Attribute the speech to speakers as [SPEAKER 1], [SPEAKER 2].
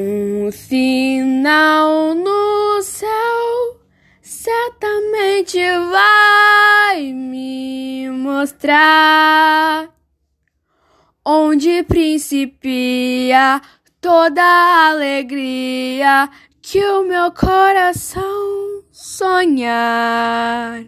[SPEAKER 1] Um sinal no céu certamente vai me mostrar onde principia toda a alegria que o meu coração sonhar.